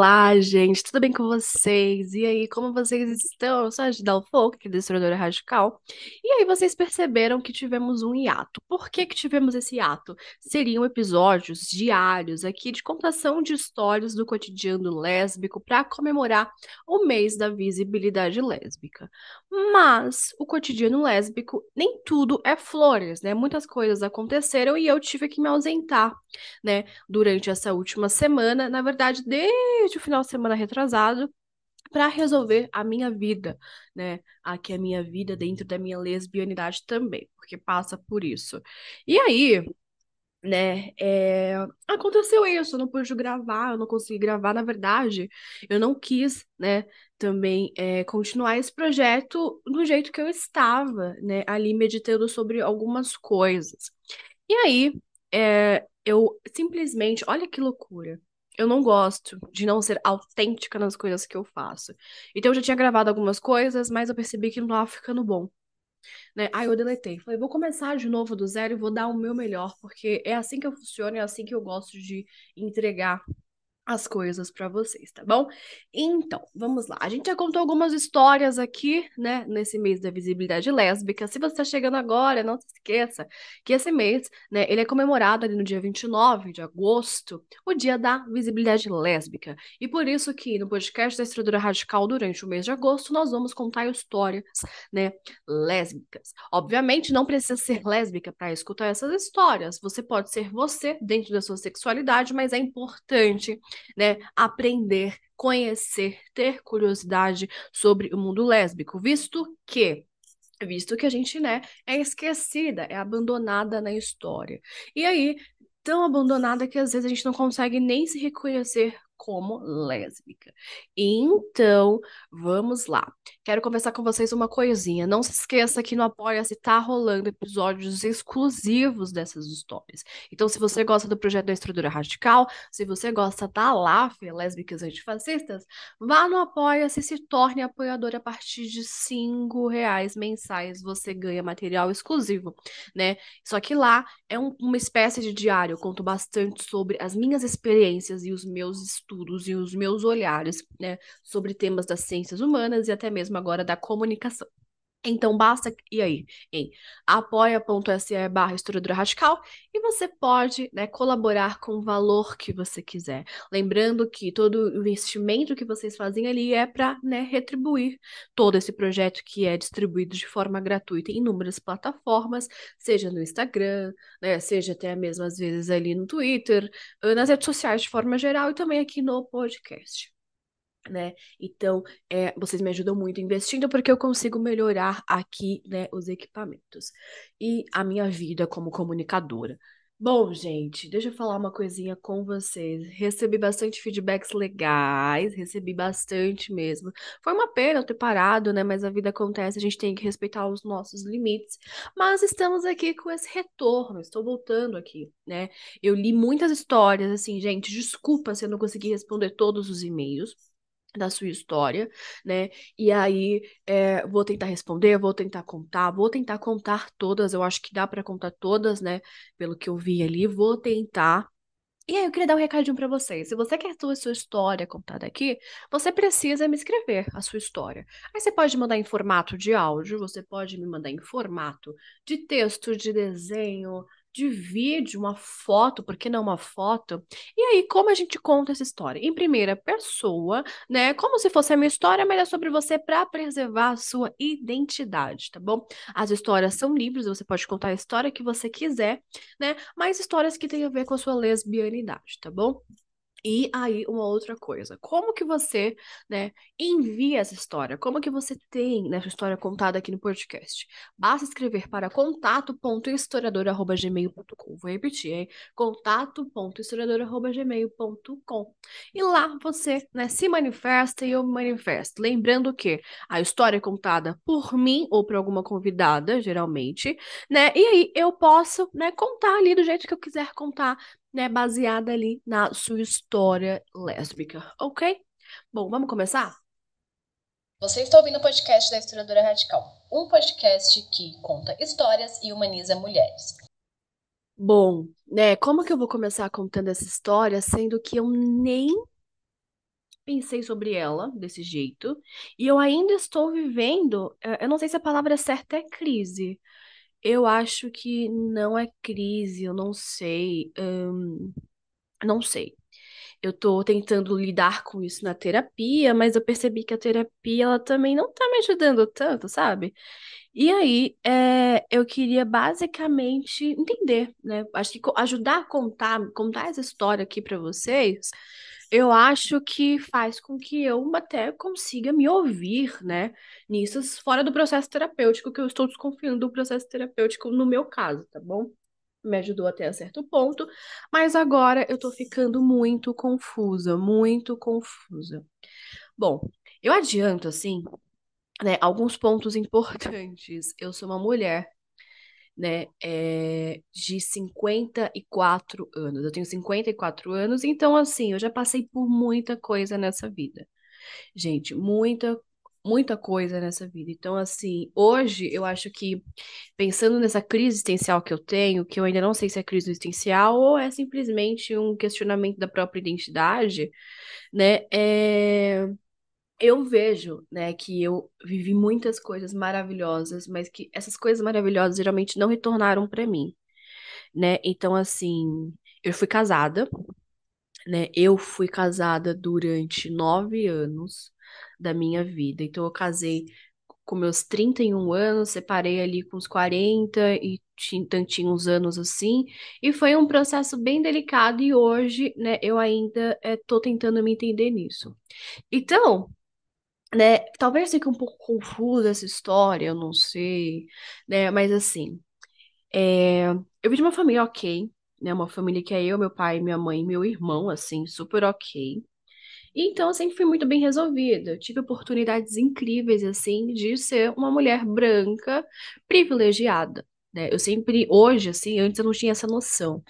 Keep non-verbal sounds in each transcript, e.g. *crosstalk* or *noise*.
Olá, gente, tudo bem com vocês? E aí, como vocês estão? Eu sou a Gidal Folk, aqui da Historiadora Radical. E aí, vocês perceberam que tivemos um hiato. Por que que tivemos esse hiato? Seriam episódios diários aqui de contação de histórias do cotidiano lésbico para comemorar o mês da visibilidade lésbica. Mas o cotidiano lésbico, nem tudo é flores, né? Muitas coisas aconteceram e eu tive que me ausentar, né, durante essa última semana. Na verdade, desde o final de semana retrasado, para resolver a minha vida, né? Aqui a minha vida dentro da minha lesbianidade também, porque passa por isso. E aí, né? É... Aconteceu isso, eu não pude gravar, eu não consegui gravar, na verdade, eu não quis, né? Também é, continuar esse projeto do jeito que eu estava, né? Ali meditando sobre algumas coisas. E aí, é, eu simplesmente, olha que loucura. Eu não gosto de não ser autêntica nas coisas que eu faço. Então eu já tinha gravado algumas coisas, mas eu percebi que não tava ficando bom né? Aí eu deletei. Falei, vou começar de novo do zero e vou dar o meu melhor, porque é assim que eu funciono, é assim que eu gosto de entregar as coisas para vocês, tá bom? Então, vamos lá. A gente já contou algumas histórias aqui, né, nesse mês da visibilidade lésbica. Se você está chegando agora, não se esqueça que esse mês, né, ele é comemorado ali no dia 29 de agosto, o dia da visibilidade lésbica. E por isso que no podcast da Estrutura Radical durante o mês de agosto nós vamos contar histórias, né, lésbicas. Obviamente não precisa ser lésbica para escutar essas histórias. Você pode ser você dentro da sua sexualidade, mas é importante né, aprender, conhecer, ter curiosidade sobre o mundo lésbico, visto que visto que a gente, né, é esquecida, é abandonada na história. E aí, tão abandonada que às vezes a gente não consegue nem se reconhecer como lésbica. Então, vamos lá. Quero conversar com vocês uma coisinha. Não se esqueça que no Apoia-se tá rolando episódios exclusivos dessas histórias. Então, se você gosta do projeto da Estrutura Radical, se você gosta da LAF, Lésbicas Antifascistas, vá no Apoia-se e se torne apoiador a partir de cinco reais mensais. Você ganha material exclusivo, né? Só que lá é um, uma espécie de diário. Eu conto bastante sobre as minhas experiências e os meus estudos estudos e os meus olhares, né, sobre temas das ciências humanas e até mesmo agora da comunicação. Então basta e aí em apoia.se barra historiadora radical e você pode né, colaborar com o valor que você quiser. Lembrando que todo o investimento que vocês fazem ali é para né, retribuir todo esse projeto que é distribuído de forma gratuita em inúmeras plataformas, seja no Instagram, né, seja até mesmo às vezes ali no Twitter, nas redes sociais de forma geral e também aqui no podcast né? Então, é, vocês me ajudam muito investindo porque eu consigo melhorar aqui, né, os equipamentos e a minha vida como comunicadora. Bom, gente, deixa eu falar uma coisinha com vocês. Recebi bastante feedbacks legais, recebi bastante mesmo. Foi uma pena eu ter parado, né? Mas a vida acontece, a gente tem que respeitar os nossos limites. Mas estamos aqui com esse retorno, estou voltando aqui, né? Eu li muitas histórias, assim, gente, desculpa se eu não consegui responder todos os e-mails da sua história, né? E aí é, vou tentar responder, vou tentar contar, vou tentar contar todas. Eu acho que dá para contar todas, né? Pelo que eu vi ali, vou tentar. E aí eu queria dar um recadinho para vocês. Se você quer ter a sua história contada aqui, você precisa me escrever a sua história. Aí você pode mandar em formato de áudio, você pode me mandar em formato de texto, de desenho, de vídeo, uma foto, por que não uma foto? E aí, como a gente conta essa história? Em primeira pessoa, né? Como se fosse a minha história, mas é sobre você para preservar a sua identidade, tá bom? As histórias são livres, você pode contar a história que você quiser, né? Mas histórias que têm a ver com a sua lesbianidade, tá bom? E aí, uma outra coisa, como que você, né, envia essa história? Como que você tem nessa história contada aqui no podcast? Basta escrever para contato.historiador.gmail.com. Vou repetir, hein? contato.historiador.gmail.com. E lá você, né, se manifesta e eu me manifesto. Lembrando que a história é contada por mim ou por alguma convidada, geralmente, né? E aí eu posso, né, contar ali do jeito que eu quiser contar, né, baseada ali na sua história lésbica, ok? Bom, vamos começar? Você está ouvindo o podcast da Historiadora Radical, um podcast que conta histórias e humaniza mulheres. Bom, né, como que eu vou começar contando essa história, sendo que eu nem pensei sobre ela desse jeito. E eu ainda estou vivendo. eh, Eu não sei se a palavra certa é crise. Eu acho que não é crise, eu não sei. hum, não sei. Eu tô tentando lidar com isso na terapia, mas eu percebi que a terapia ela também não tá me ajudando tanto, sabe? E aí, é, eu queria basicamente entender, né? Acho que ajudar a contar, contar essa história aqui pra vocês, eu acho que faz com que eu até consiga me ouvir, né? Nisso, fora do processo terapêutico, que eu estou desconfiando do processo terapêutico no meu caso, tá bom? Me ajudou até certo ponto, mas agora eu tô ficando muito confusa, muito confusa. Bom, eu adianto, assim, né, alguns pontos *laughs* importantes. Eu sou uma mulher, né, é, de 54 anos. Eu tenho 54 anos, então, assim, eu já passei por muita coisa nessa vida. Gente, muita, muita coisa nessa vida. Então, assim, hoje eu acho que, pensando nessa crise existencial que eu tenho, que eu ainda não sei se é crise existencial ou é simplesmente um questionamento da própria identidade, né, é eu vejo, né, que eu vivi muitas coisas maravilhosas, mas que essas coisas maravilhosas geralmente não retornaram pra mim, né? Então, assim, eu fui casada, né? Eu fui casada durante nove anos da minha vida. Então, eu casei com meus 31 anos, separei ali com uns 40 e ti- tantinhos anos assim, e foi um processo bem delicado e hoje, né, eu ainda estou tentando me entender nisso. Então, né? Talvez fique um pouco confusa essa história, eu não sei, né? Mas assim, é, eu vim de uma família ok, né? Uma família que é eu, meu pai, minha mãe meu irmão, assim, super ok. Então eu sempre fui muito bem resolvida. Eu tive oportunidades incríveis, assim, de ser uma mulher branca privilegiada. Né? Eu sempre, hoje, assim, antes eu não tinha essa noção.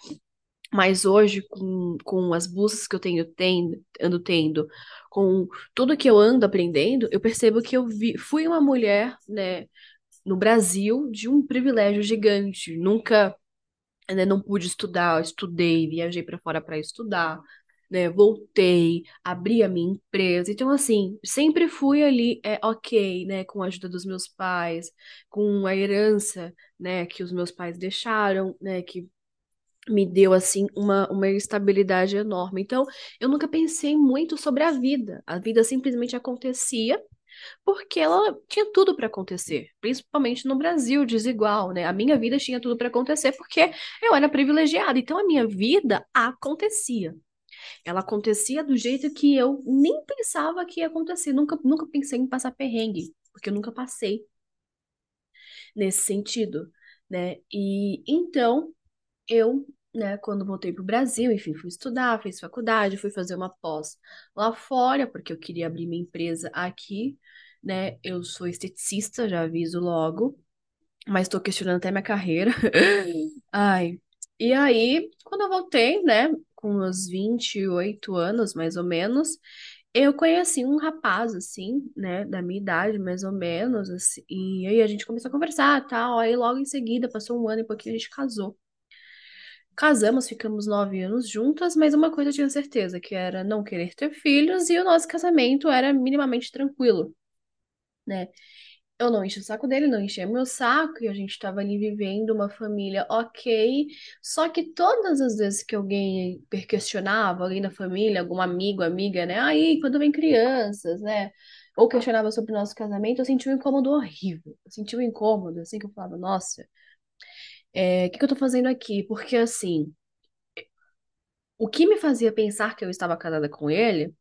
Mas hoje, com, com as buscas que eu tenho tendo, ando tendo, com tudo que eu ando aprendendo, eu percebo que eu vi, fui uma mulher, né, no Brasil de um privilégio gigante. Nunca, né, não pude estudar, estudei, viajei para fora para estudar, né, voltei, abri a minha empresa. Então, assim, sempre fui ali, é, ok, né, com a ajuda dos meus pais, com a herança, né, que os meus pais deixaram, né, que me deu assim uma, uma estabilidade enorme. Então, eu nunca pensei muito sobre a vida. A vida simplesmente acontecia porque ela tinha tudo para acontecer, principalmente no Brasil desigual, né? A minha vida tinha tudo para acontecer porque eu era privilegiada. Então, a minha vida acontecia. Ela acontecia do jeito que eu nem pensava que ia acontecer. Nunca, nunca pensei em passar perrengue, porque eu nunca passei nesse sentido, né? E então eu, né, quando voltei para o Brasil, enfim, fui estudar, fiz faculdade, fui fazer uma pós lá fora, porque eu queria abrir minha empresa aqui, né? Eu sou esteticista, já aviso logo, mas estou questionando até minha carreira. *laughs* Ai. E aí, quando eu voltei, né, com uns 28 anos, mais ou menos, eu conheci um rapaz, assim, né, da minha idade, mais ou menos, assim, e aí a gente começou a conversar, tal, aí logo em seguida, passou um ano e pouquinho, a gente casou. Casamos, ficamos nove anos juntas, mas uma coisa eu tinha certeza, que era não querer ter filhos, e o nosso casamento era minimamente tranquilo, né? Eu não enchi o saco dele, não enchia meu saco, e a gente estava ali vivendo uma família ok. Só que todas as vezes que alguém questionava, alguém da família, algum amigo, amiga, né? Aí, quando vem crianças, né? Ou questionava sobre o nosso casamento, eu senti um incômodo horrível. Eu senti um incômodo, assim, que eu falava, nossa, é, o que que eu tô fazendo aqui? Porque, assim. O que me fazia pensar que eu estava casada com ele,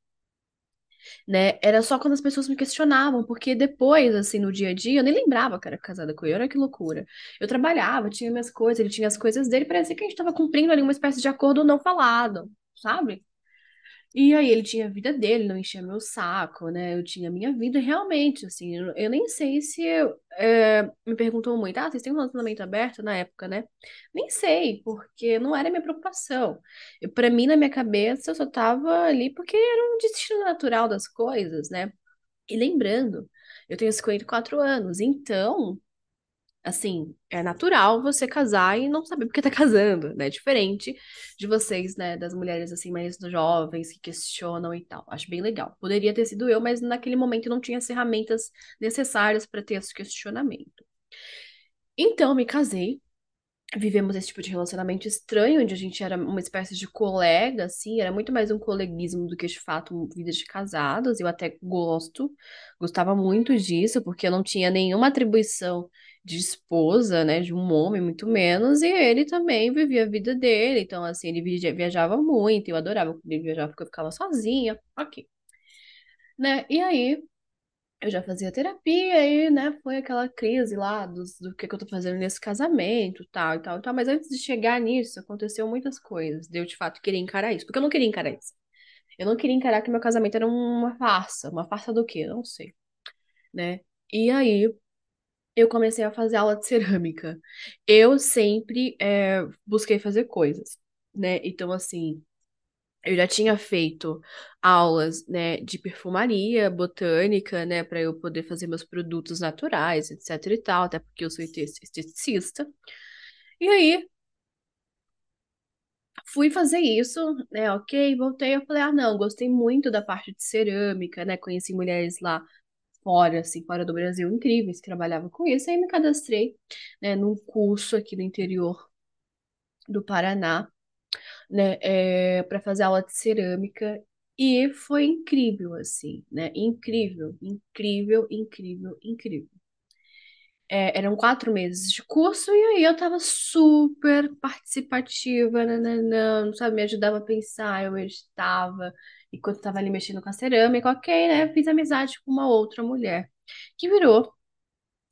né, era só quando as pessoas me questionavam, porque depois, assim, no dia a dia, eu nem lembrava que era casada com ele, olha que loucura. Eu trabalhava, tinha minhas coisas, ele tinha as coisas dele, parecia que a gente estava cumprindo ali uma espécie de acordo não falado, sabe? E aí ele tinha a vida dele, não enchia meu saco, né? Eu tinha a minha vida realmente, assim, eu, eu nem sei se eu, é, me perguntou muito, ah, vocês têm um relacionamento aberto na época, né? Nem sei, porque não era minha preocupação. Para mim, na minha cabeça, eu só tava ali porque era um destino natural das coisas, né? E lembrando, eu tenho 54 anos, então Assim, é natural você casar e não saber porque tá *laughs* casando, né? Diferente de vocês, né? Das mulheres, assim, mais jovens que questionam e tal. Acho bem legal. Poderia ter sido eu, mas naquele momento não tinha as ferramentas necessárias para ter esse questionamento. Então, me casei, vivemos esse tipo de relacionamento estranho, onde a gente era uma espécie de colega, assim, era muito mais um coleguismo do que de fato vida de casados. Eu até gosto, gostava muito disso, porque eu não tinha nenhuma atribuição de esposa, né, de um homem, muito menos, e ele também vivia a vida dele, então, assim, ele viajava muito, eu adorava quando ele viajava porque eu ficava sozinha, ok. Né? E aí, eu já fazia terapia e, né, foi aquela crise lá do que, que eu tô fazendo nesse casamento, tal e tal e tal. Mas antes de chegar nisso, aconteceu muitas coisas. De eu, de fato, querer encarar isso. Porque eu não queria encarar isso. Eu não queria encarar que meu casamento era uma farsa. Uma farsa do quê? Não sei. Né? E aí, eu comecei a fazer aula de cerâmica. Eu sempre é, busquei fazer coisas, né? Então, assim, eu já tinha feito aulas, né, de perfumaria, botânica, né, para eu poder fazer meus produtos naturais, etc e tal, até porque eu sou esteticista. E aí, fui fazer isso, né, ok, voltei, eu falei, ah, não, gostei muito da parte de cerâmica, né, conheci mulheres lá fora, assim, fora do Brasil, incríveis, que trabalhavam com isso, aí me cadastrei, né, num curso aqui no interior do Paraná, né, é, para fazer aula de cerâmica. E foi incrível, assim, né? Incrível, incrível, incrível, incrível. É, eram quatro meses de curso e aí eu tava super participativa, nananã, sabe? Me ajudava a pensar, eu meditava enquanto tava ali mexendo com a cerâmica, ok, né? Fiz amizade com uma outra mulher que virou,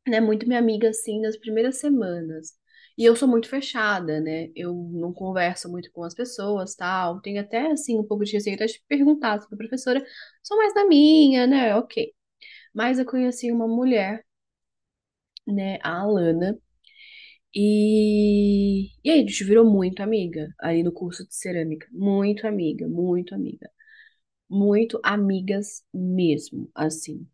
né, muito minha amiga, assim, nas primeiras semanas. E eu sou muito fechada, né? Eu não converso muito com as pessoas, tal. Tenho até, assim, um pouco de receio de perguntar sobre a professora. Sou mais da minha, né? Ok. Mas eu conheci uma mulher, né? A Alana. E... E aí, a gente virou muito amiga aí no curso de cerâmica. Muito amiga, muito amiga. Muito amigas mesmo, assim.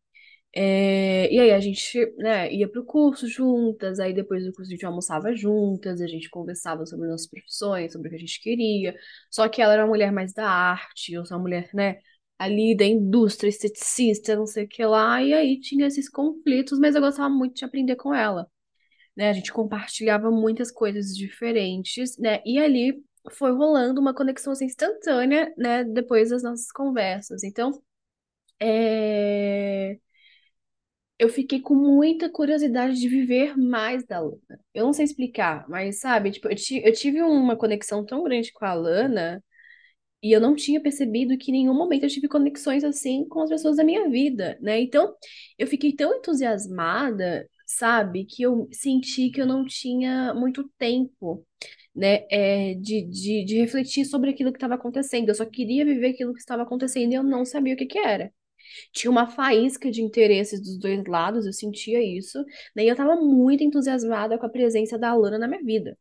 É, e aí a gente, né, ia pro curso juntas, aí depois do curso a gente almoçava juntas, a gente conversava sobre nossas profissões, sobre o que a gente queria. Só que ela era uma mulher mais da arte, eu sou uma mulher, né, ali da indústria, esteticista, não sei o que lá, e aí tinha esses conflitos, mas eu gostava muito de aprender com ela. Né, a gente compartilhava muitas coisas diferentes, né, e ali foi rolando uma conexão assim, instantânea, né, depois das nossas conversas. Então, é eu fiquei com muita curiosidade de viver mais da Lana. Eu não sei explicar, mas sabe, tipo, eu, eu tive uma conexão tão grande com a Lana e eu não tinha percebido que em nenhum momento eu tive conexões assim com as pessoas da minha vida, né? Então, eu fiquei tão entusiasmada, sabe, que eu senti que eu não tinha muito tempo. Né, é, de, de, de refletir sobre aquilo que estava acontecendo. Eu só queria viver aquilo que estava acontecendo e eu não sabia o que que era. Tinha uma faísca de interesses dos dois lados, eu sentia isso. Daí eu tava muito entusiasmada com a presença da Alana na minha vida.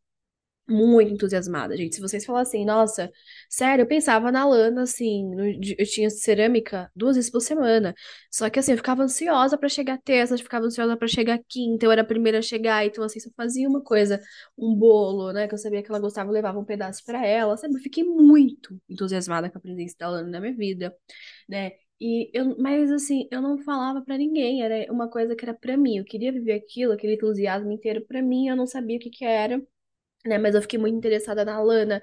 Muito entusiasmada, gente. Se vocês falassem, nossa, sério, eu pensava na Lana, assim, no, eu tinha cerâmica duas vezes por semana. Só que, assim, eu ficava ansiosa para chegar terça, eu ficava ansiosa para chegar quinta, eu era a primeira a chegar, então, assim, só fazia uma coisa, um bolo, né, que eu sabia que ela gostava, eu levava um pedaço para ela, sabe? Eu fiquei muito entusiasmada com a presença da Lana na minha vida, né? E eu, mas assim, eu não falava para ninguém, era uma coisa que era para mim. Eu queria viver aquilo, aquele entusiasmo inteiro para mim, eu não sabia o que que era, né? Mas eu fiquei muito interessada na Lana,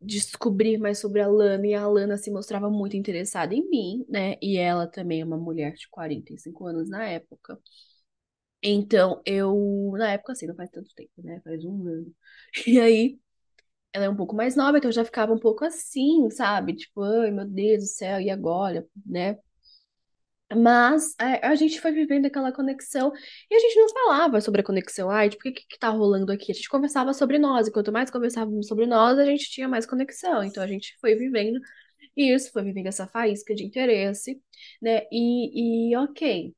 descobrir mais sobre a Lana, e a Lana se mostrava muito interessada em mim, né? E ela também é uma mulher de 45 anos na época. Então, eu, na época, assim, não faz tanto tempo, né? Faz um ano. *laughs* E aí, ela é um pouco mais nova, então eu já ficava um pouco assim, sabe? Tipo, ai meu Deus do céu, e agora, né? Mas a, a gente foi vivendo aquela conexão e a gente não falava sobre a conexão. Ai, tipo, o que, que tá rolando aqui? A gente conversava sobre nós, e quanto mais conversávamos sobre nós, a gente tinha mais conexão. Então a gente foi vivendo isso, foi vivendo essa faísca de interesse, né? E, e ok.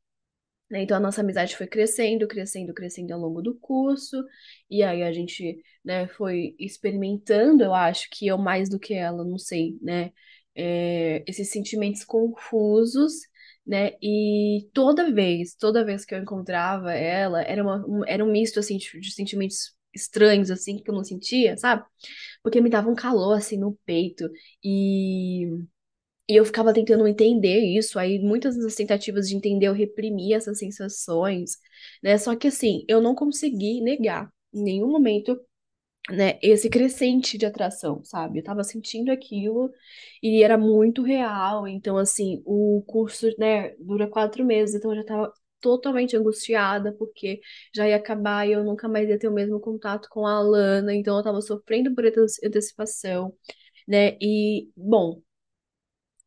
Né? Então a nossa amizade foi crescendo, crescendo, crescendo ao longo do curso, e aí a gente, né, foi experimentando, eu acho que eu mais do que ela, não sei, né, é, esses sentimentos confusos, né? E toda vez, toda vez que eu encontrava ela, era, uma, um, era um misto, assim, de, de sentimentos estranhos, assim, que eu não sentia, sabe? Porque me dava um calor, assim, no peito. E, e eu ficava tentando entender isso. Aí, muitas das tentativas de entender, eu reprimia essas sensações, né? Só que, assim, eu não consegui negar em nenhum momento né, esse crescente de atração, sabe? Eu tava sentindo aquilo e era muito real. Então, assim, o curso, né, dura quatro meses, então eu já tava totalmente angustiada porque já ia acabar e eu nunca mais ia ter o mesmo contato com a Alana, então eu tava sofrendo por antecipação, né? E, bom,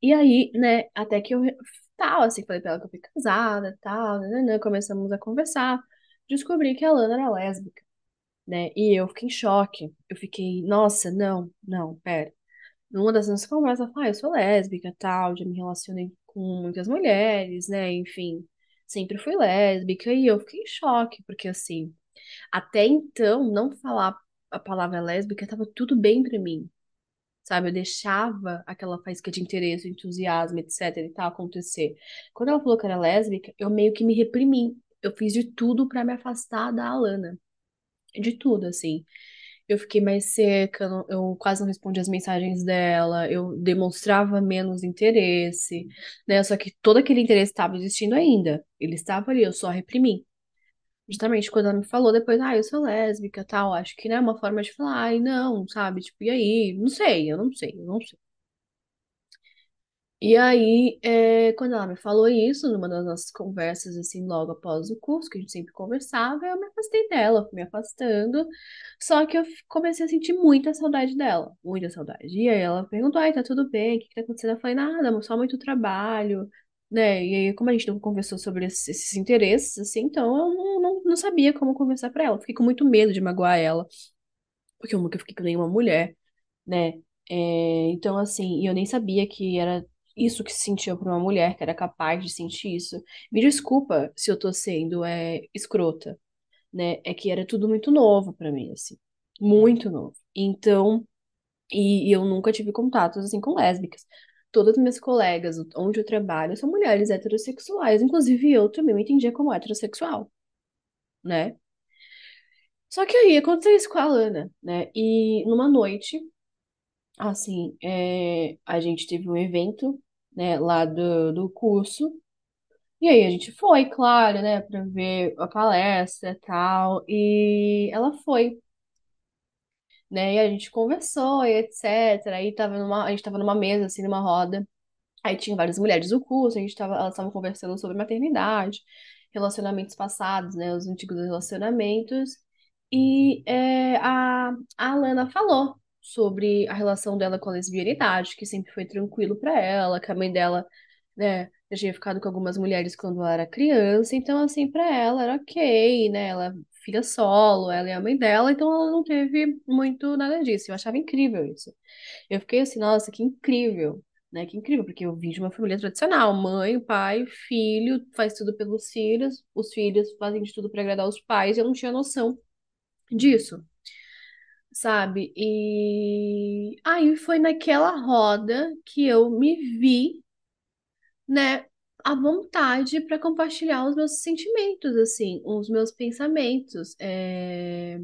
e aí, né, até que eu tal, assim, falei pra ela que eu fui casada, tal, né, começamos a conversar, descobri que a Alana era lésbica né? E eu fiquei em choque. Eu fiquei, nossa, não, não, pera. Numa das nossas conversas, ela fala, ah, eu sou lésbica, tal, já me relacionei com muitas mulheres, né? Enfim, sempre fui lésbica. E eu fiquei em choque, porque assim, até então, não falar a palavra lésbica tava tudo bem pra mim. Sabe, eu deixava aquela faísca de interesse, entusiasmo, etc e tal acontecer. Quando ela falou que era lésbica, eu meio que me reprimi. Eu fiz de tudo para me afastar da Alana de tudo, assim. Eu fiquei mais seca, eu quase não respondia as mensagens dela, eu demonstrava menos interesse, né? Só que todo aquele interesse estava existindo ainda. Ele estava ali, eu só reprimi. Justamente quando ela me falou depois, ah, eu sou lésbica, tal, acho que, né, uma forma de falar, ai, não, sabe? Tipo, e aí? Não sei, eu não sei, eu não sei. E aí, é, quando ela me falou isso, numa das nossas conversas, assim, logo após o curso, que a gente sempre conversava, eu me afastei dela, fui me afastando. Só que eu comecei a sentir muita saudade dela, muita saudade. E aí ela perguntou, ai, tá tudo bem, o que que tá acontecendo? Eu falei, nada, só muito trabalho, né? E aí, como a gente não conversou sobre esses, esses interesses, assim, então eu não, não, não sabia como conversar pra ela. Fiquei com muito medo de magoar ela, porque eu nunca fiquei com nenhuma mulher né? É, então, assim, eu nem sabia que era isso que se sentia por uma mulher, que era capaz de sentir isso. Me desculpa se eu tô sendo é, escrota, né? É que era tudo muito novo pra mim, assim, muito novo. Então, e, e eu nunca tive contatos, assim, com lésbicas. Todas as minhas colegas, onde eu trabalho, são mulheres heterossexuais. Inclusive, eu também me entendia como heterossexual, né? Só que aí aconteceu isso com a Alana, né? E numa noite, Assim, é, a gente teve um evento, né, lá do, do curso, e aí a gente foi, claro, né, pra ver a palestra e tal, e ela foi, né, e a gente conversou e etc, aí tava numa, a gente tava numa mesa, assim, numa roda, Aí tinha várias mulheres do curso, a gente tava, elas estavam conversando sobre maternidade, relacionamentos passados, né, os antigos relacionamentos. E é, a, a Alana falou sobre a relação dela com a lesbianidade, que sempre foi tranquilo pra ela, que a mãe dela, né, já tinha ficado com algumas mulheres quando ela era criança, então assim, pra ela era ok, né, ela filha solo, ela é a mãe dela, então ela não teve muito nada disso. Eu achava incrível isso. Eu fiquei assim, nossa, que incrível, né? Que incrível, porque eu vim de uma família tradicional, mãe, pai, filho, faz tudo pelos filhos, os filhos fazem de tudo para agradar os pais, eu não tinha noção disso, sabe? E aí foi naquela roda que eu me vi, né, à vontade para compartilhar os meus sentimentos, assim, os meus pensamentos. É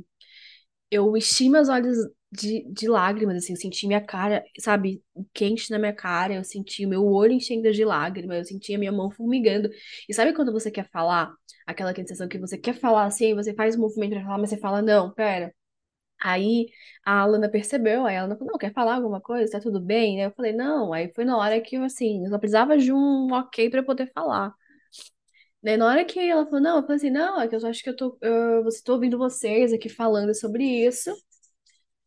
eu enchi meus olhos de, de lágrimas, assim, eu senti minha cara, sabe, quente na minha cara, eu senti o meu olho enchendo de lágrimas, eu senti a minha mão formigando. E sabe quando você quer falar, aquela sensação que você quer falar assim, você faz um movimento pra falar, mas você fala, não, pera. Aí a Alana percebeu, aí ela falou, não, quer falar alguma coisa? Tá tudo bem? Aí eu falei, não. Aí foi na hora que eu, assim, eu só precisava de um ok pra eu poder falar. Na hora que ela falou, não, eu falei assim, não, é que eu acho que eu tô, eu, você tô ouvindo vocês aqui falando sobre isso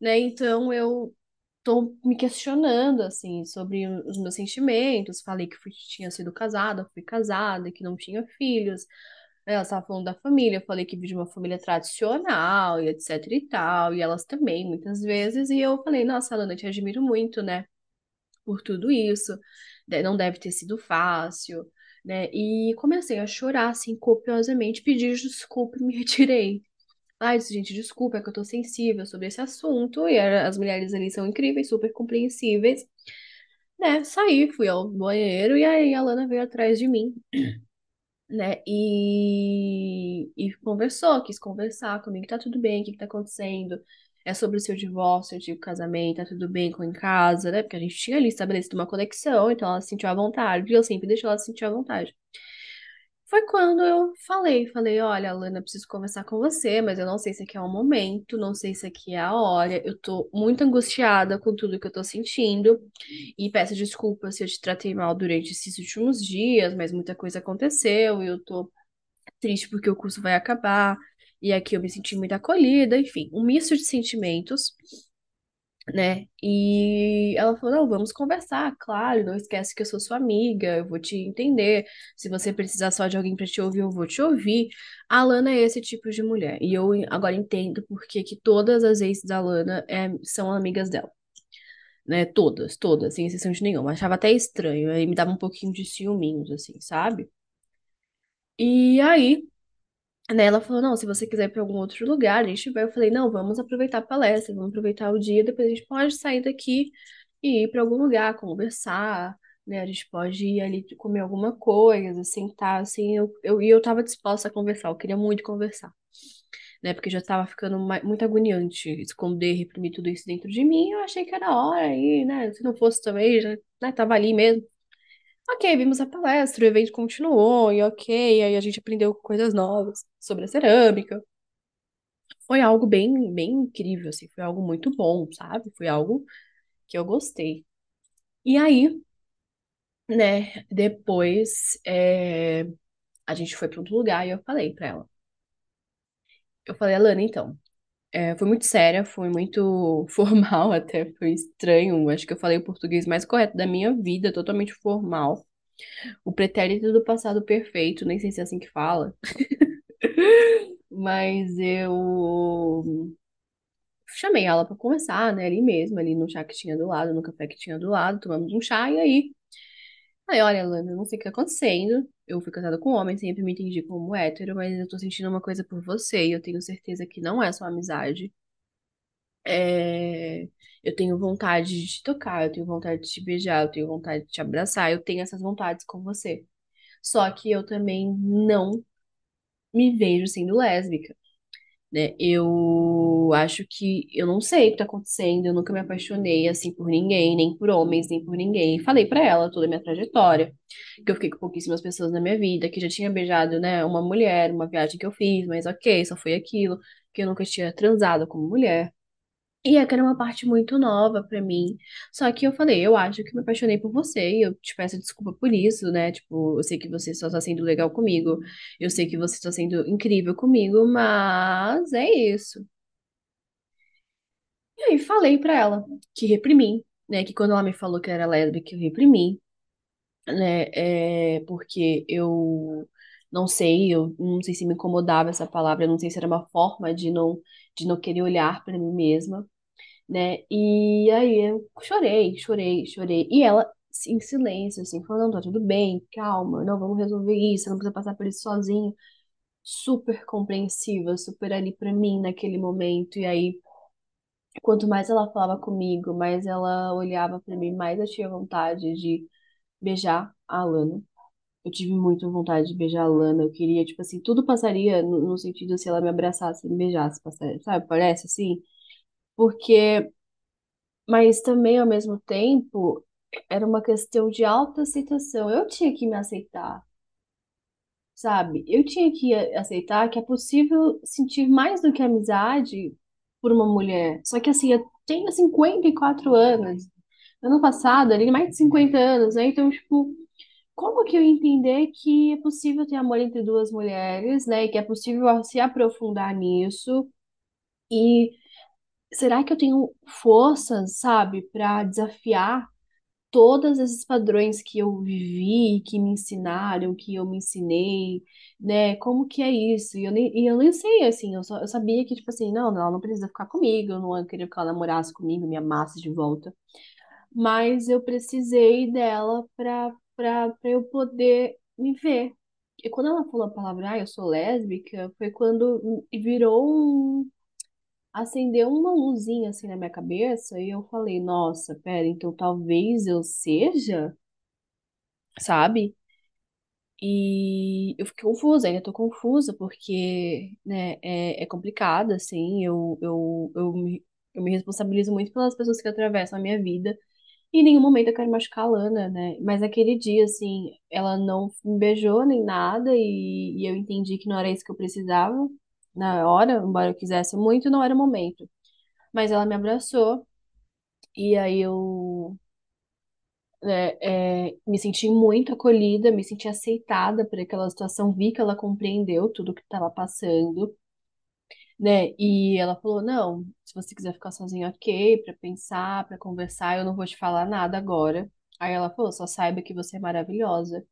né? Então eu tô me questionando assim sobre os meus sentimentos. Falei que fui, tinha sido casada, fui casada, que não tinha filhos. Né, Ela estava falando da família, eu falei que vi de uma família tradicional e etc e tal, e elas também, muitas vezes, e eu falei, nossa, Alana, eu te admiro muito, né, por tudo isso, né, não deve ter sido fácil, né, e comecei a chorar, assim, copiosamente, pedir desculpa e me *laughs* retirei, Ai, disse, gente, desculpa, é que eu tô sensível sobre esse assunto. E as mulheres ali são incríveis, super compreensíveis. né, saí, fui ao banheiro e aí a Lana veio atrás de mim, né, e, e conversou, quis conversar comigo, tá tudo bem, o que que tá acontecendo? É sobre o seu divórcio, antigo casamento, tá tudo bem com em casa, né? Porque a gente tinha ali estabelecido uma conexão, então ela se sentiu à vontade, e eu sempre deixo ela se sentir à vontade. Foi quando eu falei, falei, olha, Alana, preciso conversar com você, mas eu não sei se aqui é o momento, não sei se aqui é a hora. Eu tô muito angustiada com tudo que eu tô sentindo e peço desculpas se eu te tratei mal durante esses últimos dias, mas muita coisa aconteceu e eu tô triste porque o curso vai acabar. E aqui eu me senti muito acolhida, enfim, um misto de sentimentos né? E ela falou: não, vamos conversar, claro, não esquece que eu sou sua amiga, eu vou te entender. Se você precisar só de alguém para te ouvir, eu vou te ouvir. A Lana é esse tipo de mulher. E eu agora entendo porque que todas as ex da Lana é, são amigas dela. Né, todas, todas, sem exceção de nenhuma. Achava até estranho, aí me dava um pouquinho de ciúminhos, assim, sabe? E aí, ela falou, não, se você quiser ir para algum outro lugar, a gente vai. Eu falei, não, vamos aproveitar a palestra, vamos aproveitar o dia, depois a gente pode sair daqui e ir para algum lugar, conversar, né? A gente pode ir ali comer alguma coisa, sentar, assim, eu, eu, e eu tava disposta a conversar, eu queria muito conversar, né? Porque já tava ficando muito agoniante esconder, reprimir tudo isso dentro de mim, eu achei que era hora aí, né? Se não fosse também, já, né, tava ali mesmo. Ok, vimos a palestra, o evento continuou, e ok, aí a gente aprendeu coisas novas sobre a cerâmica. Foi algo bem, bem incrível, assim, foi algo muito bom, sabe? Foi algo que eu gostei. E aí, né, depois é, a gente foi para outro lugar e eu falei pra ela. Eu falei, Alana, então, é, foi muito séria, foi muito *laughs* formal até, foi estranho. Acho que eu falei o português mais correto da minha vida, totalmente formal. O pretérito do passado perfeito, nem sei se é assim que fala. *laughs* Mas eu chamei ela pra conversar, né, ali mesmo, ali no chá que tinha do lado, no café que tinha do lado, tomamos um chá e aí. Aí, olha, eu não sei o que tá acontecendo. Eu fui casada com um homem, sempre me entendi como hétero, mas eu tô sentindo uma coisa por você e eu tenho certeza que não é só amizade. É... Eu tenho vontade de te tocar, eu tenho vontade de te beijar, eu tenho vontade de te abraçar, eu tenho essas vontades com você. Só que eu também não me vejo sendo lésbica. Né? Eu acho que eu não sei o que tá acontecendo, eu nunca me apaixonei assim por ninguém, nem por homens, nem por ninguém. Falei pra ela toda a minha trajetória, que eu fiquei com pouquíssimas pessoas na minha vida, que já tinha beijado, né, uma mulher, uma viagem que eu fiz, mas ok, só foi aquilo, que eu nunca tinha transado como mulher. E é que era uma parte muito nova pra mim. Só que eu falei, eu acho que me apaixonei por você e eu te peço desculpa por isso, né? Tipo, eu sei que você só tá sendo legal comigo, eu sei que você tá sendo incrível comigo, mas é isso. E aí falei pra ela que reprimi, né? Que quando ela me falou que era lésbica, eu reprimi, né? É porque eu não sei, eu não sei se me incomodava essa palavra, não sei se era uma forma de não, de não querer olhar pra mim mesma. né? E aí eu chorei, chorei, chorei. E ela em silêncio, assim, falando, tá tudo bem, calma, não, vamos resolver isso, não precisa passar por isso sozinho. Super compreensiva, super ali pra mim naquele momento. E aí, quanto mais ela falava comigo, mais ela olhava pra mim, mais eu tinha vontade de beijar a Alana. Eu tive muita vontade de beijar a Lana. Eu queria, tipo assim, tudo passaria no, no sentido se ela me abraçasse e me beijasse, passaria, sabe? Parece assim. Porque Mas também, ao mesmo tempo, era uma questão de autoaceitação. Eu tinha que me aceitar, sabe? Eu tinha que aceitar que é possível sentir mais do que amizade por uma mulher. Só que assim, eu tenho 54 anos. Ano passado, ali, mais de 50 anos, né? Então, tipo, como que eu entender que é possível ter amor entre duas mulheres, né? E que é possível se aprofundar nisso? E será que eu tenho forças, sabe, para desafiar? todos esses padrões que eu vivi, que me ensinaram, que eu me ensinei, né? Como que é isso? E eu nem, e eu nem sei, assim, eu, só, eu sabia que, tipo assim, não, ela não precisa ficar comigo, eu não queria que ela namorasse comigo, me amasse de volta. Mas eu precisei dela pra, pra eu poder me ver. E quando ela falou a palavra, ah, eu sou lésbica, foi quando virou um acendeu uma luzinha assim na minha cabeça e eu falei, nossa, pera, então talvez eu seja, sabe? E eu fiquei confusa, ainda tô confusa, porque, né, é, é complicado, assim, eu, eu, eu, me, eu me responsabilizo muito pelas pessoas que atravessam a minha vida, em nenhum momento eu quero machucar a Lana, né, mas aquele dia, assim, ela não me beijou nem nada, e, e eu entendi que não era isso que eu precisava na hora, embora eu quisesse muito, não era o momento. Mas ela me abraçou, e aí eu é, é, me senti muito acolhida, me senti aceitada por aquela situação, vi que ela compreendeu tudo que estava passando, né? E ela falou: não, se você quiser ficar sozinha, ok, para pensar, para conversar, eu não vou te falar nada agora. Aí ela falou: só saiba que você é maravilhosa.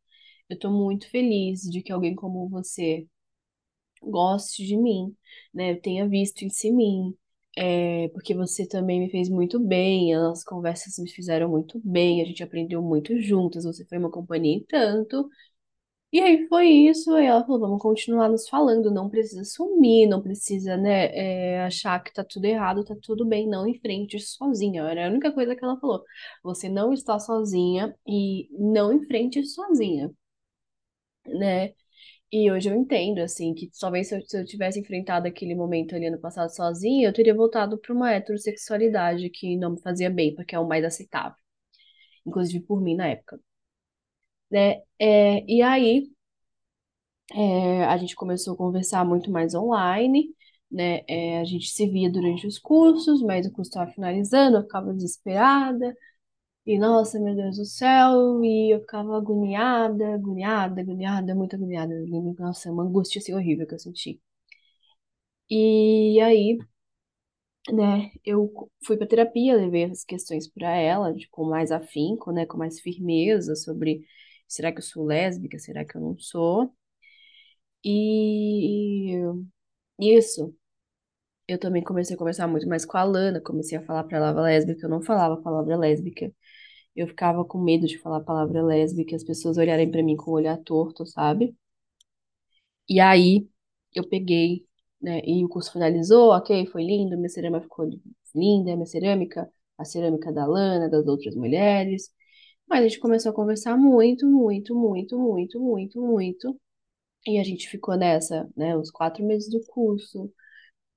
Eu tô muito feliz de que alguém como você goste de mim, né? Tenha visto isso em mim. É, porque você também me fez muito bem, as conversas me fizeram muito bem, a gente aprendeu muito juntas, você foi uma companhia em tanto. E aí foi isso, aí ela falou, vamos continuar nos falando, não precisa sumir, não precisa, né, é, achar que tá tudo errado, tá tudo bem, não enfrente sozinha. Era a única coisa que ela falou. Você não está sozinha e não enfrente sozinha, né? E hoje eu entendo, assim, que talvez se eu, se eu tivesse enfrentado aquele momento ali no passado sozinha, eu teria voltado para uma heterossexualidade que não me fazia bem, porque é o mais aceitável. Inclusive por mim na época. Né? É, e aí, é, a gente começou a conversar muito mais online, né? É, a gente se via durante os cursos, mas o curso estava finalizando, eu ficava desesperada. E nossa, meu Deus do céu, e eu ficava agoniada, agoniada, agoniada, muito agoniada. Nossa, uma angústia assim, horrível que eu senti. E aí, né, eu fui pra terapia, levei as questões para ela, de, com mais afinco, né, com mais firmeza sobre será que eu sou lésbica, será que eu não sou? E isso, eu também comecei a conversar muito mais com a Lana, comecei a falar pra ela lésbica, eu não falava a palavra lésbica. Eu ficava com medo de falar a palavra lésbica, as pessoas olharem pra mim com o olhar torto, sabe? E aí eu peguei, né? E o curso finalizou, ok, foi lindo, minha cerâmica ficou linda, minha cerâmica, a cerâmica da Lana, das outras mulheres. Mas a gente começou a conversar muito, muito, muito, muito, muito, muito. E a gente ficou nessa, né? Os quatro meses do curso.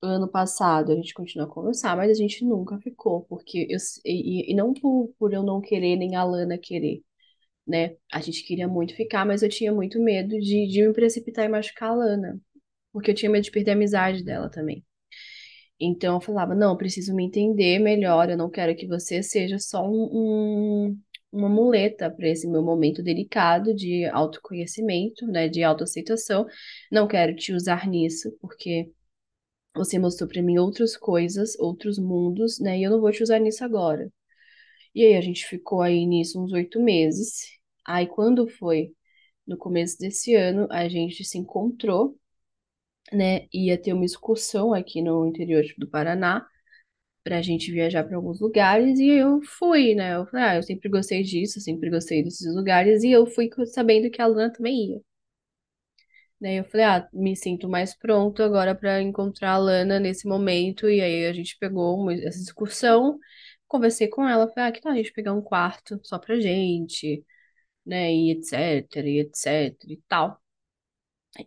Ano passado a gente continuou a conversar, mas a gente nunca ficou, porque eu, e, e não por, por eu não querer, nem a Lana querer né? A gente queria muito ficar, mas eu tinha muito medo de, de me precipitar e machucar a Lana, porque eu tinha medo de perder a amizade dela também. Então eu falava, não, eu preciso me entender melhor, eu não quero que você seja só um- uma muleta para esse meu momento delicado de autoconhecimento, né, de autoaceitação. Não quero te usar nisso, porque você mostrou para mim outras coisas, outros mundos, né, e eu não vou te usar nisso agora. E aí a gente ficou aí nisso uns oito meses. Aí quando foi no começo desse ano, a gente se encontrou, né? Ia ter uma excursão aqui no interior do Paraná pra gente viajar para alguns lugares e eu fui, né? Eu falei, ah, eu sempre gostei disso, sempre gostei desses lugares e eu fui sabendo que a Lana também ia. Daí eu falei, ah, me sinto mais pronto agora para encontrar a Lana nesse momento. E aí a gente pegou uma- essa excursão, conversei com ela, falei, ah, que tal a gente pegar um quarto só pra gente, né? E etc, e etc e tal.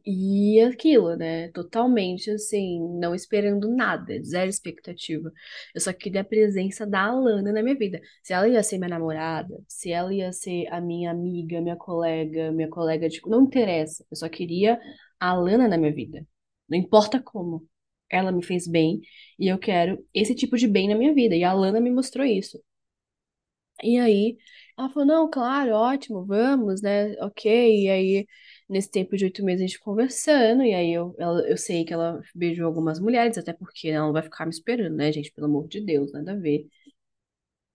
E aquilo, né? Totalmente assim, não esperando nada, zero expectativa. Eu só queria a presença da Alana na minha vida. Se ela ia ser minha namorada, se ela ia ser a minha amiga, minha colega, minha colega de. Não interessa. Eu só queria a Alana na minha vida. Não importa como. Ela me fez bem e eu quero esse tipo de bem na minha vida. E a Alana me mostrou isso. E aí, ela falou, não, claro, ótimo, vamos, né? Ok. E aí, nesse tempo de oito meses, a gente conversando, e aí eu, ela- eu sei que ela beijou algumas mulheres, até porque ela não vai ficar me esperando, né, gente? Pelo amor de Deus, nada a ver.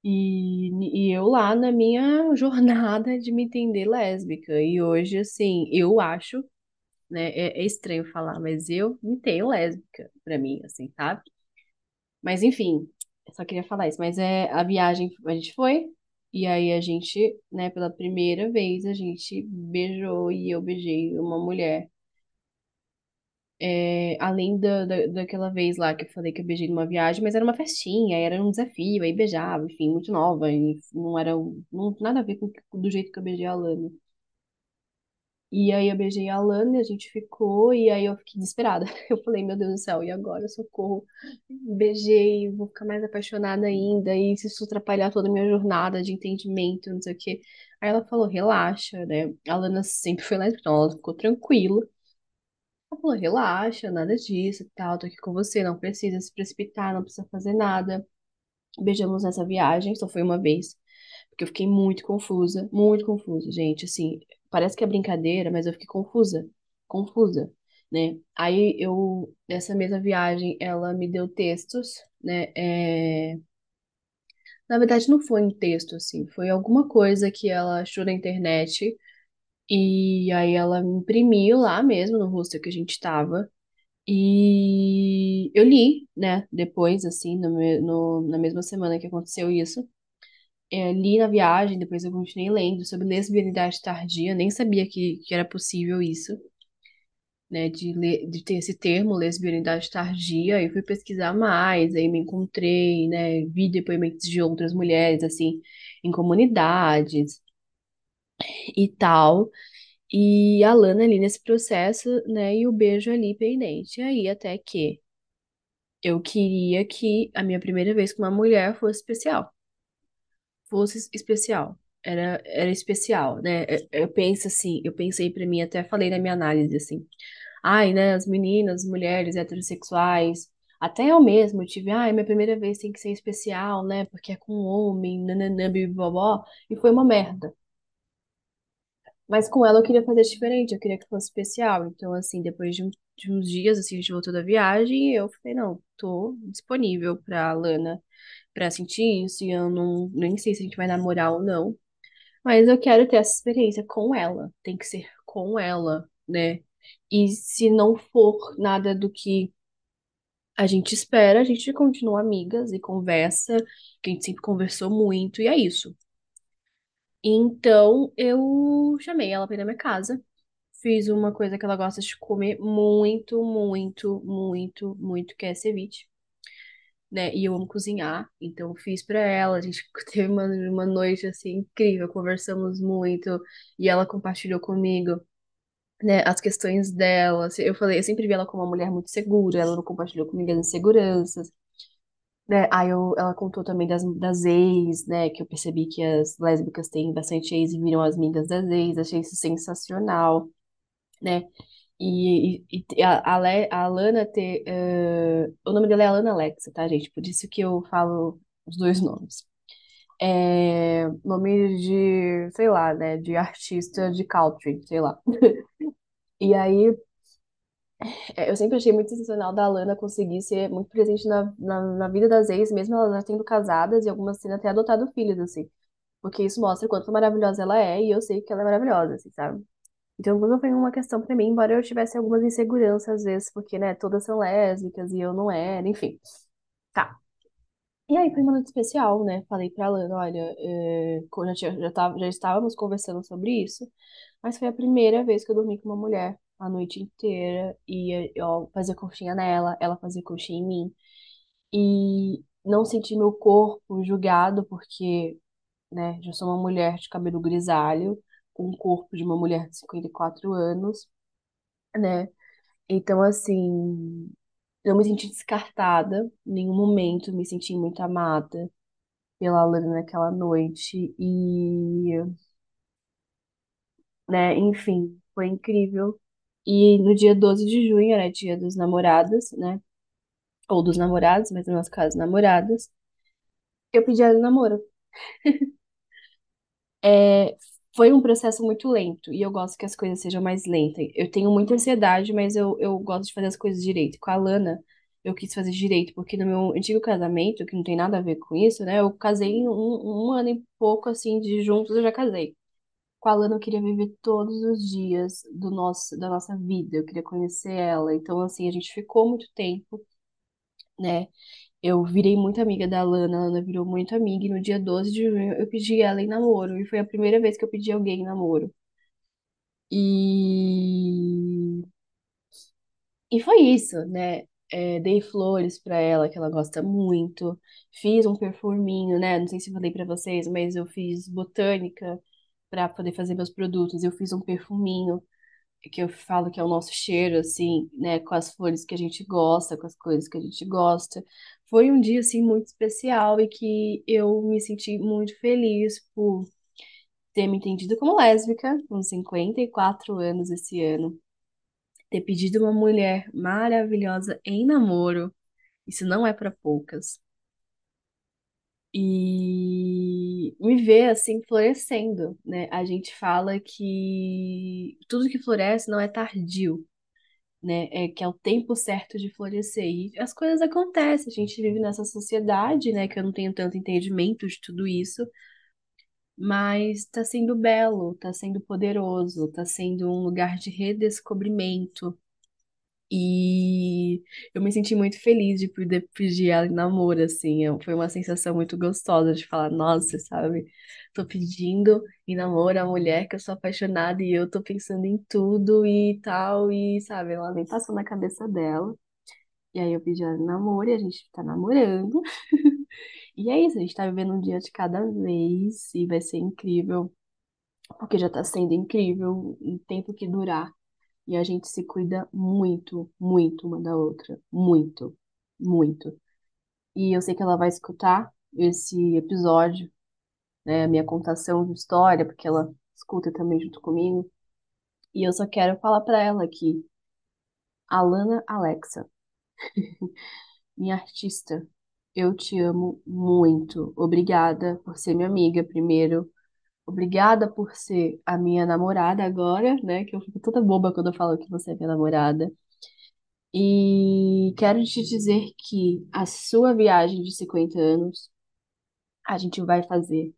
E, e eu lá na minha *laughs* jornada de me entender lésbica. E hoje, assim, eu acho, né? É, é estranho falar, mas eu me entendo lésbica pra mim, assim, sabe? Mas enfim, só queria falar isso. Mas é a viagem, a gente foi, e aí a gente, né, pela primeira vez, a gente beijou e eu beijei uma mulher. É, além da, da, daquela vez lá que eu falei que eu beijei numa viagem, mas era uma festinha, era um desafio, aí beijava, enfim, muito nova, e não era não, nada a ver com do jeito que eu beijei a Lana. E aí eu beijei a Lana e a gente ficou, e aí eu fiquei desesperada. *laughs* Eu falei, meu Deus do céu, e agora? Socorro. Beijei, vou ficar mais apaixonada ainda, e se isso atrapalhar toda a minha jornada de entendimento, não sei o quê. Aí ela falou, relaxa, né? A Lana sempre foi lésbica, então ela ficou tranquila. Ela falou, relaxa, nada disso, e tal, tô aqui com você, não precisa se precipitar, não precisa fazer nada. Beijamos nessa viagem, só foi uma vez, porque eu fiquei muito confusa, muito confusa, gente, assim, parece que é brincadeira, mas eu fiquei confusa, confusa, né? Aí eu, nessa mesma viagem, ela me deu textos, né? É... Na verdade, não foi um texto, assim, foi alguma coisa que ela achou na internet, e aí ela imprimiu lá mesmo, no hostel que a gente tava, e eu li, né, depois, assim, no, no- na mesma semana que aconteceu isso. É, li na viagem, depois eu continuei lendo sobre lesbianidade tardia, nem sabia que, que era possível isso, né, de, de ter esse termo, lesbianidade tardia, aí fui pesquisar mais, aí me encontrei, né, vi depoimentos de outras mulheres, assim, em comunidades e tal, e a Lana ali nesse processo, né, e o beijo ali pendente, aí até que eu queria que a minha primeira vez com uma mulher fosse especial. Fosse especial. Era, era especial, né? Eu, eu penso assim, eu pensei pra mim, até falei na minha análise assim. Ai, né, as meninas, mulheres heterossexuais, até eu mesmo tive, ai, minha primeira vez tem que ser especial, né? Porque é com um homem, nananã, bibibobó, e foi uma merda. Mas com ela eu queria fazer diferente, eu queria que fosse especial. Então, assim, depois de, um- de uns dias, assim, a gente voltou da viagem, eu falei, não, tô disponível pra Lana pra sentir isso, e eu não, nem sei se a gente vai namorar ou não. Mas eu quero ter essa experiência com ela. Tem que ser com ela, né? E se não for nada do que a gente espera, a gente continua amigas e conversa, que a gente sempre conversou muito, e é isso. Então eu chamei ela pra ir na minha casa. Fiz uma coisa que ela gosta de comer muito, muito, muito, muito, que é ceviche. Né? E eu amo cozinhar, então eu fiz pra ela. A gente *laughs* teve uma, uma noite assim incrível, conversamos muito e ela compartilhou comigo, né, as questões dela. Assim, Eu falei, eu sempre vi ela como uma mulher muito segura, ela não compartilhou comigo as inseguranças, né? Aí eu, ela contou também das, das ex, né, que eu percebi que as lésbicas têm bastante ex e viram as amigas das ex, achei isso sensacional, né? E, e, a, a, Alana ter. eh, o nome dela é Alana Alexa, tá, gente? Por isso que eu falo os dois nomes. É, nome de, sei lá, né? De artista de country, sei lá. *laughs* E aí, é, eu sempre achei muito sensacional da Alana conseguir ser muito presente na, na, na vida das ex, mesmo elas já tendo casadas e algumas tendo até adotado filhos, assim. Porque isso mostra o quanto maravilhosa ela é e eu sei que ela é maravilhosa, assim, sabe? Então, nunca foi uma questão pra mim, embora eu tivesse algumas inseguranças às vezes, porque, né, todas são lésbicas e eu não era, enfim. Tá. E aí foi uma noite especial, né? Falei pra Lana, olha, é, já, tinha- já, tava, já estávamos conversando sobre isso, mas foi a primeira vez que eu dormi com uma mulher a noite inteira e eu fazia conchinha nela, ela fazia conchinha em mim. E não senti meu corpo julgado, porque, né, já sou uma mulher de cabelo grisalho, com o corpo de uma mulher de 54 anos né? Então, assim, eu me senti descartada, em nenhum momento me senti muito amada pela Lana naquela noite. E, né, enfim, foi incrível. E no dia 12 de junho, era dia dos namorados, né? Ou dos namorados, mas no nosso caso, namoradas. Eu pedi ela em namoro. *laughs* É, foi um processo muito lento e eu gosto que as coisas sejam mais lentas. Eu tenho muita ansiedade, mas eu, eu gosto de fazer as coisas direito. Com a Lana, eu quis fazer direito, porque no meu antigo casamento, que não tem nada a ver com isso, né? Eu casei um, um ano e pouco, assim, de juntos, eu já casei. Com a Lana, eu queria viver todos os dias do nosso, da nossa vida, eu queria conhecer ela. Então, assim, a gente ficou muito tempo, né? Eu virei muito amiga da Lana, a Lana virou muito amiga, e no dia 12 de junho eu pedi ela em namoro, e foi a primeira vez que eu pedi alguém em namoro. E E foi isso, né? É, dei flores pra ela, que ela gosta muito. Fiz um perfuminho, né? Não sei se falei pra vocês, mas eu fiz botânica pra poder fazer meus produtos. Eu fiz um perfuminho que eu falo que é o nosso cheiro, assim, né? Com as flores que a gente gosta, com as coisas que a gente gosta. Foi um dia, assim, muito especial e que eu me senti muito feliz por ter me entendido como lésbica, com 54 anos esse ano ter pedido uma mulher maravilhosa em namoro, isso não é para poucas. E me ver assim florescendo, né? A gente fala que tudo que floresce não é tardio, né? É que é o tempo certo de florescer. E as coisas acontecem, a gente vive nessa sociedade, né? Que eu não tenho tanto entendimento de tudo isso, mas tá sendo belo, tá sendo poderoso, tá sendo um lugar de redescobrimento e eu me senti muito feliz de poder pedir ela em namoro, assim. Foi uma sensação muito gostosa de falar, nossa, sabe? Tô pedindo em namoro a mulher que eu sou apaixonada e eu tô pensando em tudo e tal, e sabe, ela nem passou na cabeça dela. E aí eu pedi ela em namoro e a gente tá namorando. *laughs* E é isso, a gente tá vivendo um dia de cada vez e vai ser incrível, porque já tá sendo incrível o tempo que durar. E a gente se cuida muito, muito uma da outra. Muito, muito. E eu sei que ela vai escutar esse episódio, né? A minha contação de história, porque ela escuta também junto comigo. E eu só quero falar pra ela que Alana Alexa, *laughs* minha artista, eu te amo muito. Obrigada por ser minha amiga, primeiro. Obrigada por ser a minha namorada agora, né? Que eu fico toda boba quando eu falo que você é minha namorada. E quero te dizer que a sua viagem de 50 anos a gente vai fazer,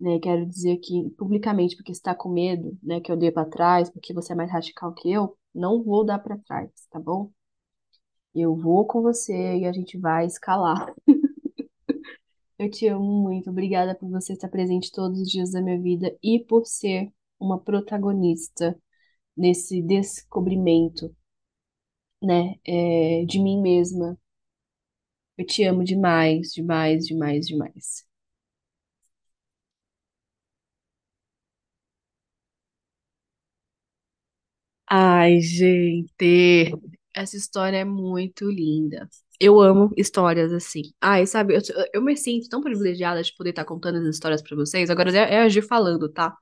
né? Quero dizer que publicamente, porque está com medo, né, que eu dei para trás, porque você é mais radical que eu, não vou dar para trás, tá bom? Eu vou com você e a gente vai escalar. *laughs* Eu te amo muito. Obrigada por você estar presente todos os dias da minha vida e por ser uma protagonista nesse descobrimento, né, é, de mim mesma Eu te amo demais, demais, demais, demais. Ai, gente, essa história é muito linda. Eu amo histórias assim. Ai, sabe, eu, eu me sinto tão privilegiada de poder estar contando as histórias pra vocês. Agora é, é a Gi falando, tá?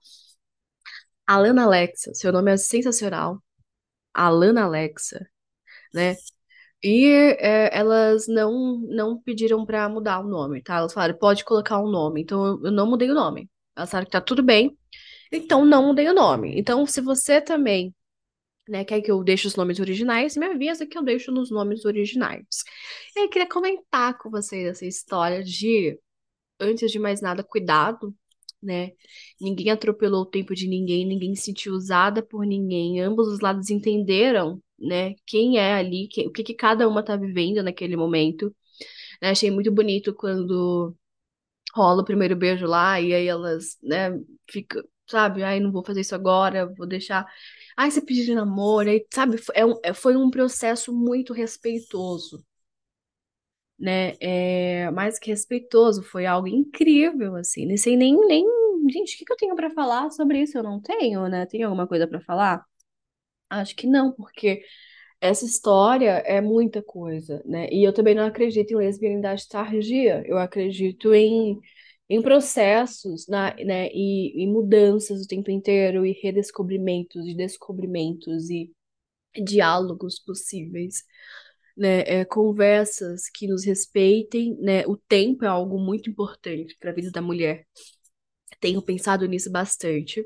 Alana Alexa, seu nome é sensacional. Alana Alexa, né? E é, elas não não pediram pra mudar o nome, tá? Elas falaram, pode colocar um nome. Então eu não mudei o nome. Elas falaram que tá tudo bem. Então não mudei o nome. Então, se você também né? Quer que eu deixe os nomes originais? Me avisa que eu deixo nos nomes originais. E aí, queria comentar com vocês essa história de, antes de mais nada, cuidado, né? Ninguém atropelou o tempo de ninguém, ninguém se sentiu usada por ninguém. Ambos os lados entenderam, né? Quem é ali, o que que cada uma tá vivendo naquele momento. né? Achei muito bonito quando rola o primeiro beijo lá e aí elas, né, fica, sabe, ai, não vou fazer isso agora, vou deixar. Ai, você pediu namoro, aí, sabe, foi é um, é- foi um processo muito respeitoso, né? É, mais que respeitoso, foi algo incrível, assim. Nem sei nem, nem, gente, o que que eu tenho pra falar sobre isso? Eu não tenho, né? Tem alguma coisa pra falar? Acho que não, porque essa história é muita coisa, né? E eu também não acredito em lesbianidade tardia. Eu acredito em, em processos, na, né? E, e mudanças o tempo inteiro, e redescobrimentos, e descobrimentos, e diálogos possíveis, né? É, conversas que nos respeitem, né? O tempo é algo muito importante para a vida da mulher. Tenho pensado nisso bastante.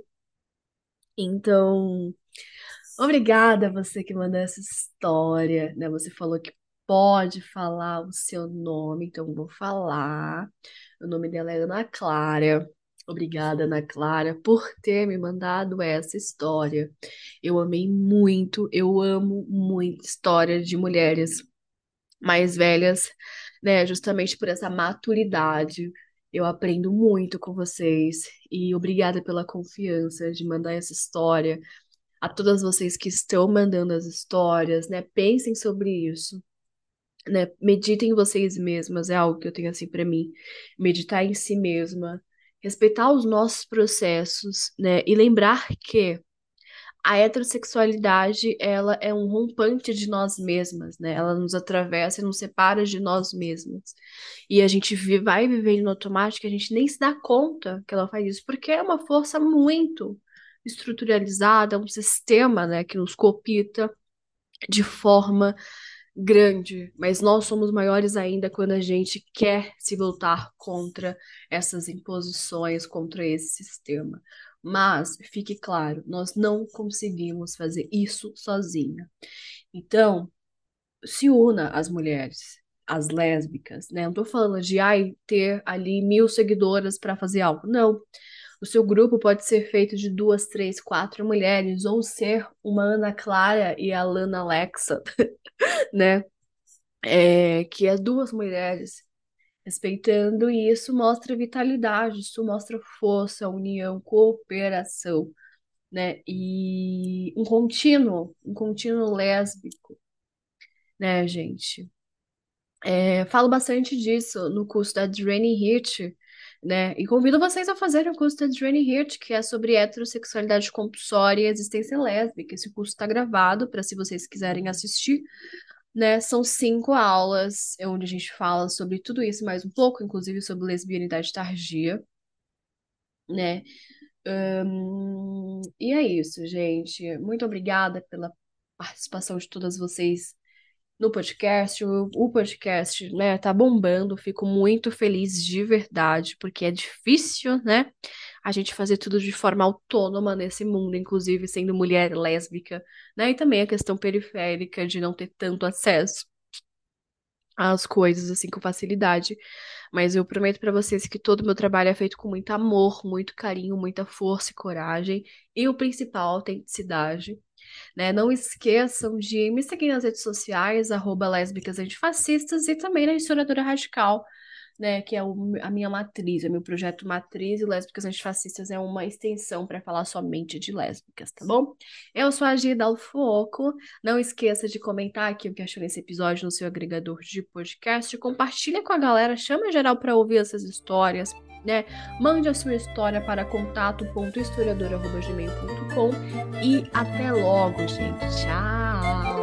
Então. Obrigada a você que mandou essa história, né? Você falou que pode falar o seu nome, então vou falar. O nome dela é Ana Clara. Obrigada, Ana Clara, por ter me mandado essa história. Eu amei muito, eu amo muito histórias de mulheres mais velhas, né? Justamente por essa maturidade. Eu aprendo muito com vocês e obrigada pela confiança de mandar essa história a todas vocês que estão mandando as histórias, né? Pensem sobre isso. Né? Meditem em vocês mesmas, é algo que eu tenho assim para mim. Meditar em si mesma, respeitar os nossos processos, né? E lembrar que a heterossexualidade, ela é um rompante de nós mesmas, né? Ela nos atravessa e nos separa de nós mesmas. E a gente vai vivendo no automático, a gente nem se dá conta que ela faz isso, porque é uma força muito estruturalizada, um sistema, né, que nos copita de forma grande, mas nós somos maiores ainda quando a gente quer se voltar contra essas imposições, contra esse sistema. Mas fique claro, nós não conseguimos fazer isso sozinha. Então, se una às mulheres, às lésbicas, né? Não tô falando de ai, ter ali mil seguidoras para fazer algo. Não. O seu grupo pode ser feito de duas, três, quatro mulheres, ou ser uma Ana Clara e a Lana Alexa, *laughs* né? É, que é duas mulheres respeitando, e isso mostra vitalidade, isso mostra força, união, cooperação, né? E um contínuo, um contínuo lésbico, né, gente? É, falo bastante disso no curso da Draining Hit, né? E convido vocês a fazerem o curso da Draining Hit, que é sobre heterossexualidade compulsória e existência lésbica. Esse curso está gravado para se vocês quiserem assistir, né? São cinco aulas onde a gente fala sobre tudo isso mais um pouco, inclusive sobre lesbianidade tardia, né? E é isso, gente. Muito obrigada pela participação de todas vocês no podcast. O, o podcast, né, tá bombando. Fico muito feliz de verdade, porque é difícil, né, a gente fazer tudo de forma autônoma nesse mundo, inclusive sendo mulher lésbica, né, e também a questão periférica de não ter tanto acesso às coisas assim com facilidade. Mas eu prometo para vocês que todo o meu trabalho é feito com muito amor, muito carinho, muita força e coragem, e o principal, autenticidade. Né? Não esqueçam de me seguir nas redes sociais, arroba lésbicas antifascistas, e também na historiadora radical, né, que é o, a minha matriz, é o meu projeto matriz, e Lésbicas Antifascistas é uma extensão para falar somente de lésbicas, tá bom? Eu sou a Gida Alfoco, não esqueça de comentar aqui o que achou nesse episódio no seu agregador de podcast, compartilha com a galera, chama geral para ouvir essas histórias, né? Mande a sua história para contato.historiadora.gmail.com e até logo, gente. Tchau!